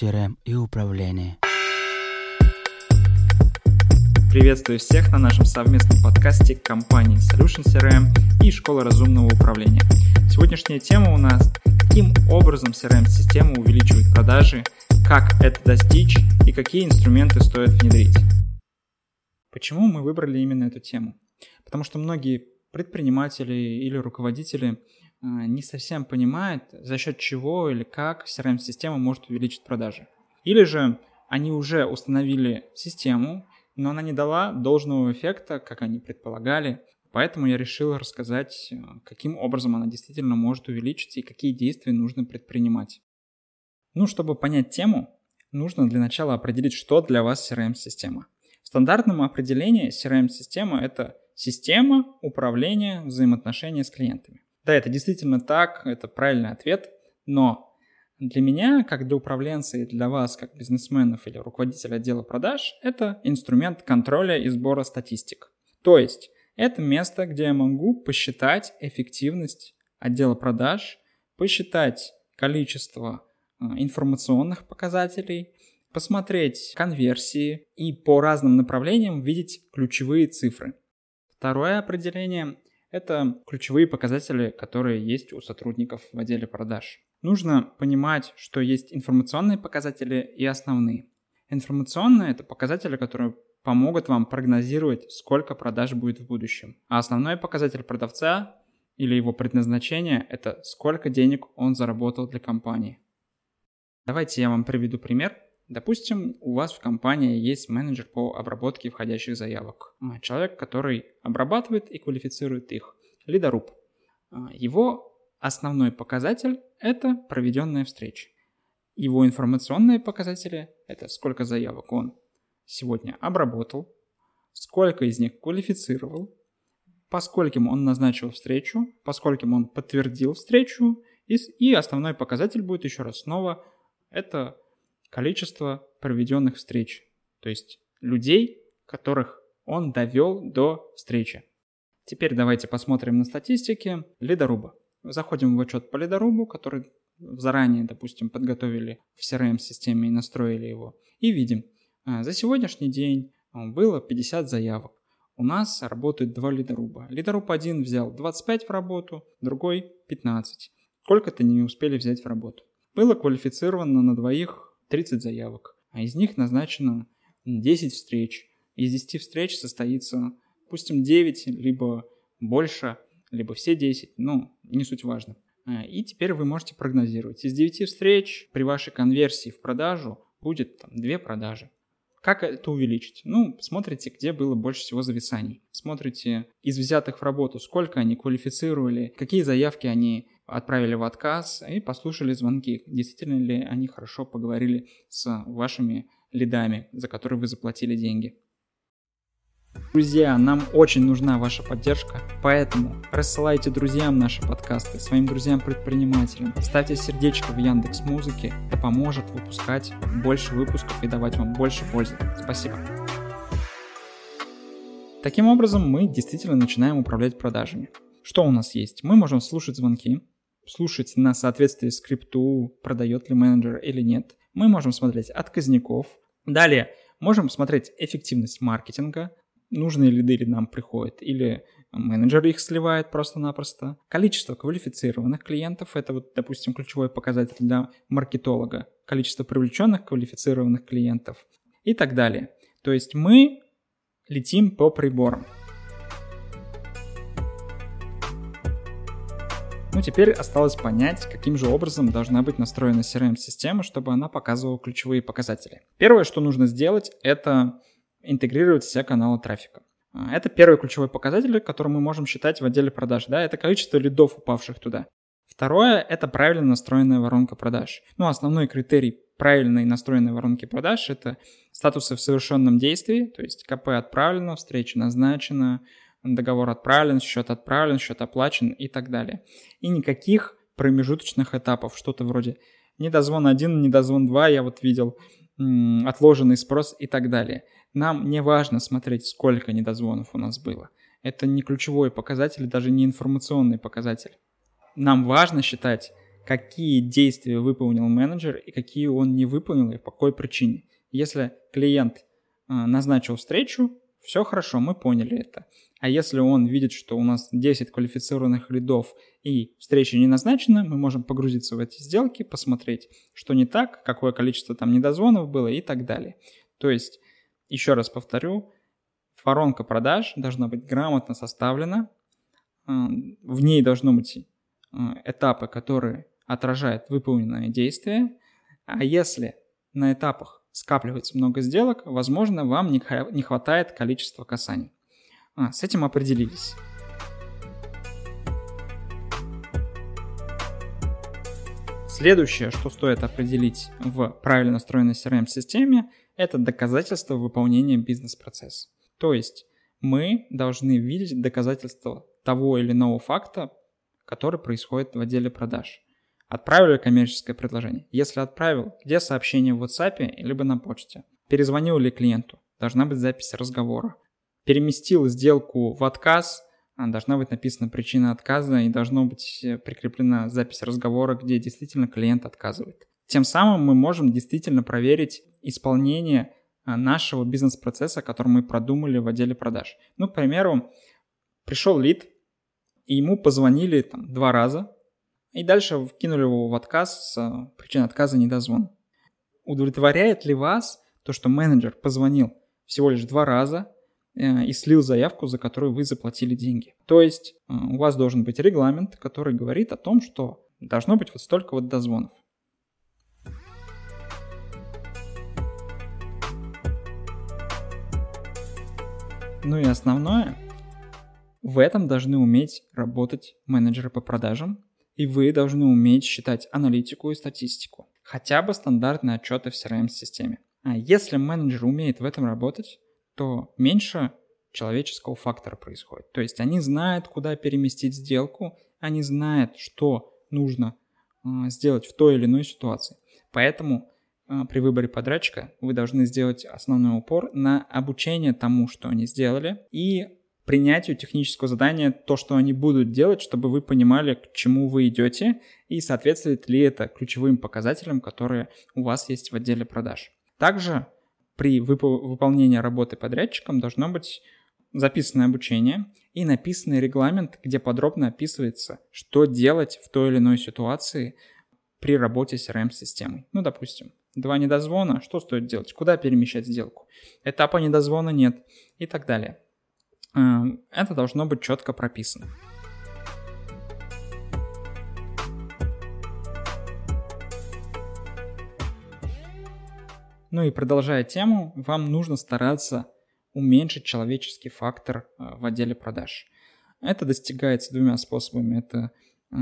CRM и управление. Приветствую всех на нашем совместном подкасте компании Solution CRM и Школа разумного управления. Сегодняшняя тема у нас каким образом CRM-система увеличивает продажи, как это достичь и какие инструменты стоит внедрить. Почему мы выбрали именно эту тему? Потому что многие предприниматели или руководители не совсем понимают, за счет чего или как CRM-система может увеличить продажи. Или же они уже установили систему, но она не дала должного эффекта, как они предполагали. Поэтому я решил рассказать, а, каким образом она действительно может увеличиться и какие действия нужно предпринимать. Ну, чтобы понять тему, нужно для начала определить, что для вас CRM-система. В стандартном определении CRM-система – это система управления взаимоотношения с клиентами. Да, это действительно так, это правильный ответ, но для меня, как для управленца и для вас, как бизнесменов или руководителя отдела продаж, это инструмент контроля и сбора статистик. То есть это место, где я могу посчитать эффективность отдела продаж, посчитать количество а, информационных показателей, посмотреть конверсии и по разным направлениям видеть ключевые цифры. Второе определение это ключевые показатели, которые есть у сотрудников в отделе продаж. Нужно понимать, что есть информационные показатели и основные. Информационные – это показатели, которые помогут вам прогнозировать, сколько продаж будет в будущем. А основной показатель продавца или его предназначение – это сколько денег он заработал для компании. Давайте я вам приведу пример. Допустим, у вас в компании есть менеджер по обработке входящих заявок. Человек, который обрабатывает и квалифицирует их. Лидоруб. А, его основной показатель – это проведенная встреча. Его информационные показатели – это сколько заявок он сегодня обработал, сколько из них квалифицировал, по скольким он назначил встречу, по скольким он подтвердил встречу, и, и основной показатель будет еще раз снова – это количество проведенных встреч, то есть людей, которых он довел до встречи. Теперь давайте посмотрим на статистики лидоруба. Заходим в отчет по лидорубу, который заранее, допустим, подготовили в CRM-системе и настроили его. И видим, а, за сегодняшний день а, было 50 заявок. У нас работают два лидоруба. Лидоруб один взял 25 в работу, другой 15. Сколько-то не успели взять в работу. Было квалифицировано на двоих 30 заявок, а из них назначено 10 встреч. Из 10 встреч состоится, допустим, 9, либо больше, либо все 10, ну, не суть важно. А, и теперь вы можете прогнозировать. Из 9 встреч при вашей конверсии в продажу будет там, 2 продажи. Как это увеличить? Ну, смотрите, где было больше всего зависаний. Смотрите из взятых в работу, сколько они квалифицировали, какие заявки они отправили в отказ и послушали звонки. Действительно ли они хорошо поговорили с вашими лидами, за которые вы заплатили деньги. Друзья, нам очень нужна ваша поддержка, поэтому рассылайте друзьям наши подкасты, своим друзьям-предпринимателям, ставьте сердечко в Яндекс Музыке, это поможет выпускать больше выпусков и давать вам больше пользы. Спасибо. Таким образом, мы действительно начинаем управлять продажами. Что у нас есть? Мы можем слушать звонки, слушать на соответствие скрипту, продает ли менеджер или нет. Мы можем смотреть отказников. Далее можем смотреть эффективность маркетинга, нужные лиды ли нам приходят, или менеджер их сливает просто-напросто. Количество квалифицированных клиентов, это вот, допустим, ключевой показатель для маркетолога. Количество привлеченных квалифицированных клиентов и так далее. То есть мы летим по приборам. Ну, теперь осталось понять, каким же образом должна быть настроена CRM-система, чтобы она показывала ключевые показатели. Первое, что нужно сделать, это интегрировать все каналы трафика. А, это первый ключевой показатель, который мы можем считать в отделе продаж. Да, это количество лидов, упавших туда. Второе – это правильно настроенная воронка продаж. Ну, основной критерий правильной настроенной воронки продаж – это статусы в совершенном действии, то есть КП отправлено, встреча назначена, договор отправлен, счет отправлен, счет оплачен и так далее. И никаких промежуточных этапов, что-то вроде недозвон 1, недозвон 2, я вот видел, отложенный спрос и так далее. Нам не важно смотреть, сколько недозвонов у нас было. Это не ключевой показатель, даже не информационный показатель. Нам важно считать какие действия выполнил менеджер и какие он не выполнил и по какой причине. Если клиент а, назначил встречу, все хорошо, мы поняли это. А если он видит, что у нас 10 квалифицированных лидов и встреча не назначена, мы можем погрузиться в эти сделки, посмотреть, что не так, какое количество там недозвонов было и так далее. То есть, еще раз повторю, воронка продаж должна быть грамотно составлена, а, в ней должны быть а, этапы, которые отражают выполненные действия, а если на этапах скапливается много сделок, возможно, вам не хватает количества касаний. А, с этим определились. Следующее, что стоит определить в правильно настроенной CRM-системе, это доказательство выполнения бизнес-процесса. То есть мы должны видеть доказательства того или иного факта, который происходит в отделе продаж. Отправили коммерческое предложение? Если отправил, где сообщение в WhatsApp либо на почте? Перезвонил ли клиенту? Должна быть запись разговора переместил сделку в отказ, а, должна быть написана причина отказа и должна быть э, прикреплена запись разговора, где действительно клиент отказывает. Тем самым мы можем действительно проверить исполнение а, нашего бизнес-процесса, который мы продумали в отделе продаж. Ну, к примеру, пришел лид, и ему позвонили там, два раза, и дальше вкинули его в отказ с а, причиной отказа недозвон. Удовлетворяет ли вас то, что менеджер позвонил всего лишь два раза, и слил заявку, за которую вы заплатили деньги. То есть э, у вас должен быть регламент, который говорит о том, что должно быть вот столько вот дозвонов. Ну и основное, в этом должны уметь работать менеджеры по продажам, и вы должны уметь считать аналитику и статистику. Хотя бы стандартные отчеты в CRM-системе. А если менеджер умеет в этом работать, то меньше человеческого фактора происходит. То есть они знают, куда переместить сделку, они знают, что нужно а, сделать в той или иной ситуации. Поэтому а, при выборе подрядчика вы должны сделать основной упор на обучение тому, что они сделали, и принятию технического задания, то, что они будут делать, чтобы вы понимали, к чему вы идете, и соответствует ли это ключевым показателям, которые у вас есть в отделе продаж. Также при вып- выполнении работы подрядчиком должно быть записанное обучение и написанный регламент, где подробно описывается, что делать в той или иной ситуации при работе с CRM-системой. Ну, допустим, два недозвона, что стоит делать, куда перемещать сделку, этапа недозвона нет и так далее. Э, это должно быть четко прописано. Ну и продолжая тему, вам нужно стараться уменьшить человеческий фактор э, в отделе продаж. Это достигается двумя способами. Это э,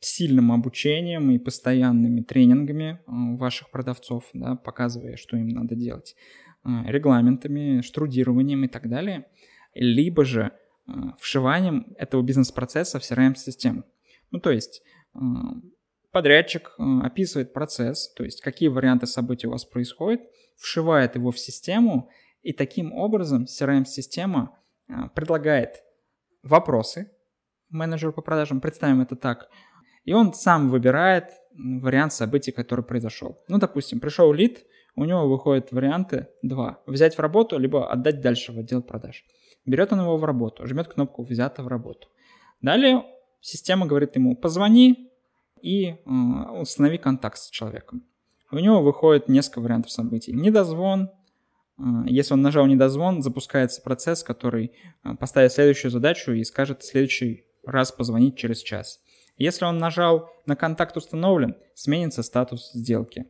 сильным обучением и постоянными тренингами э, ваших продавцов, да, показывая, что им надо делать, регламентами, штрудированием и так далее, либо же вшиванием этого бизнес-процесса в CRM-систему. Ну, то есть Подрядчик э, описывает процесс, то есть какие варианты событий у вас происходят, вшивает его в систему, и таким образом CRM-система э, предлагает вопросы менеджеру по продажам, представим это так, и он сам выбирает вариант событий, который произошел. Ну, допустим, пришел лид, у него выходят варианты два. Взять в работу, либо отдать дальше в отдел продаж. Берет он его в работу, жмет кнопку «Взято в работу». Далее система говорит ему «Позвони и установи контакт с человеком. У него выходит несколько вариантов событий. Недозвон. Если он нажал недозвон, запускается процесс, который поставит следующую задачу и скажет в следующий раз позвонить через час. Если он нажал на контакт установлен, сменится статус сделки.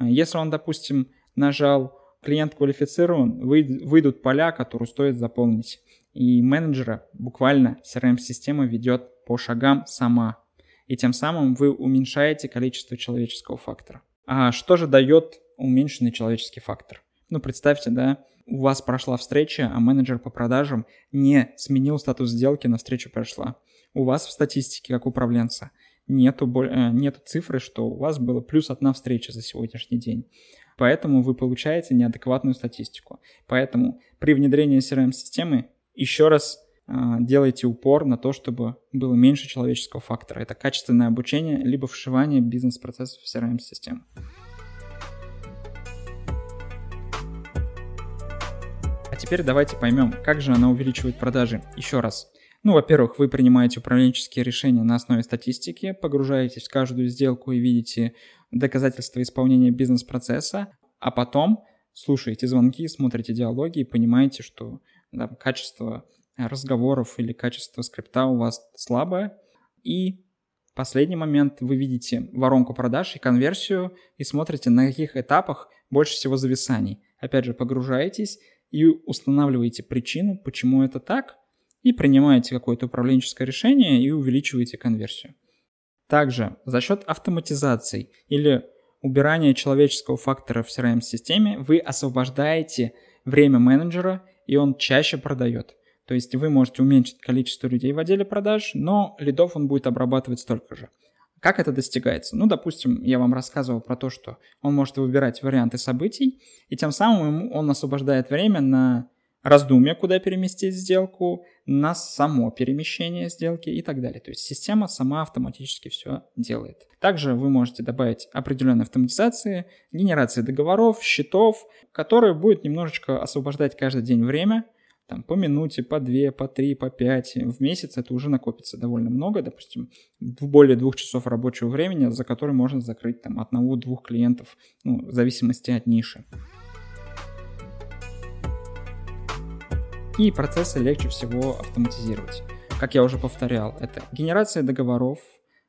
Если он, допустим, нажал клиент квалифицирован, выйдут поля, которые стоит заполнить. И менеджера буквально CRM-система ведет по шагам сама и тем самым вы уменьшаете количество человеческого фактора. А что же дает уменьшенный человеческий фактор? Ну, представьте, да, у вас прошла встреча, а менеджер по продажам не сменил статус сделки, на встречу прошла. У вас в статистике, как управленца, нету, э, нету цифры, что у вас было плюс одна встреча за сегодняшний день. Поэтому вы получаете неадекватную статистику. Поэтому при внедрении CRM-системы еще раз делайте упор на то, чтобы было меньше человеческого фактора. Это качественное обучение, либо вшивание бизнес-процессов в CRM-систему. А теперь давайте поймем, как же она увеличивает продажи. Еще раз. Ну, во-первых, вы принимаете управленческие решения на основе статистики, погружаетесь в каждую сделку и видите доказательства исполнения бизнес-процесса, а потом слушаете звонки, смотрите диалоги и понимаете, что да, качество разговоров или качество скрипта у вас слабое. И последний момент, вы видите воронку продаж и конверсию и смотрите, на каких этапах больше всего зависаний. Опять же, погружаетесь и устанавливаете причину, почему это так, и принимаете какое-то управленческое решение и увеличиваете конверсию. Также за счет автоматизации или убирания человеческого фактора в CRM-системе вы освобождаете время менеджера, и он чаще продает. То есть вы можете уменьшить количество людей в отделе продаж, но лидов он будет обрабатывать столько же. Как это достигается? Ну, допустим, я вам рассказывал про то, что он может выбирать варианты событий, и тем самым он освобождает время на раздумье, куда переместить сделку, на само перемещение сделки и так далее. То есть система сама автоматически все делает. Также вы можете добавить определенные автоматизации, генерации договоров, счетов, которые будет немножечко освобождать каждый день время, там, по минуте, по две, по три, по пять. В месяц это уже накопится довольно много, допустим, в более двух часов рабочего времени, за который можно закрыть там одного-двух клиентов, ну, в зависимости от ниши. Какие процессы легче всего автоматизировать? Как я уже повторял, это генерация договоров,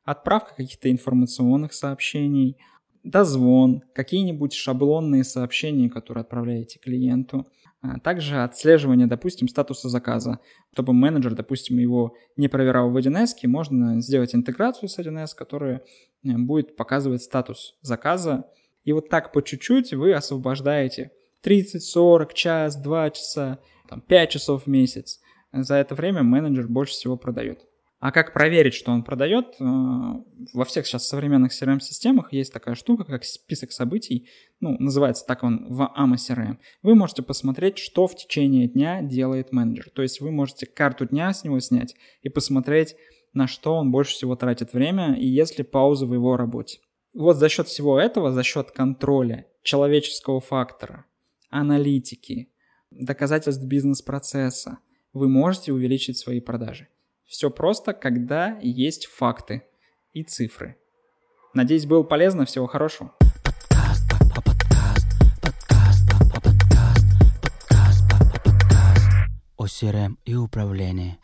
отправка каких-то информационных сообщений, дозвон, какие-нибудь шаблонные сообщения, которые отправляете клиенту, а также отслеживание, допустим, статуса заказа. Чтобы менеджер, допустим, его не проверял в 1С, можно сделать интеграцию с 1С, которая э, будет показывать статус заказа. И вот так по чуть-чуть вы освобождаете 30, 40, час, 2 часа там, 5 часов в месяц. За это время менеджер больше всего продает. А как проверить, что он продает? Э, во всех сейчас современных CRM-системах есть такая штука, как список событий. Ну, называется так он в AMA CRM. Вы можете посмотреть, что в течение дня делает менеджер. То есть вы можете карту дня с него снять и посмотреть, на что он больше всего тратит время и есть ли паузы в его работе. Вот за счет всего этого, за счет контроля человеческого фактора, аналитики, доказательств бизнес-процесса, вы можете увеличить свои продажи. Все просто, когда есть факты и цифры. Надеюсь, было полезно. Всего хорошего. о CRM и управлении.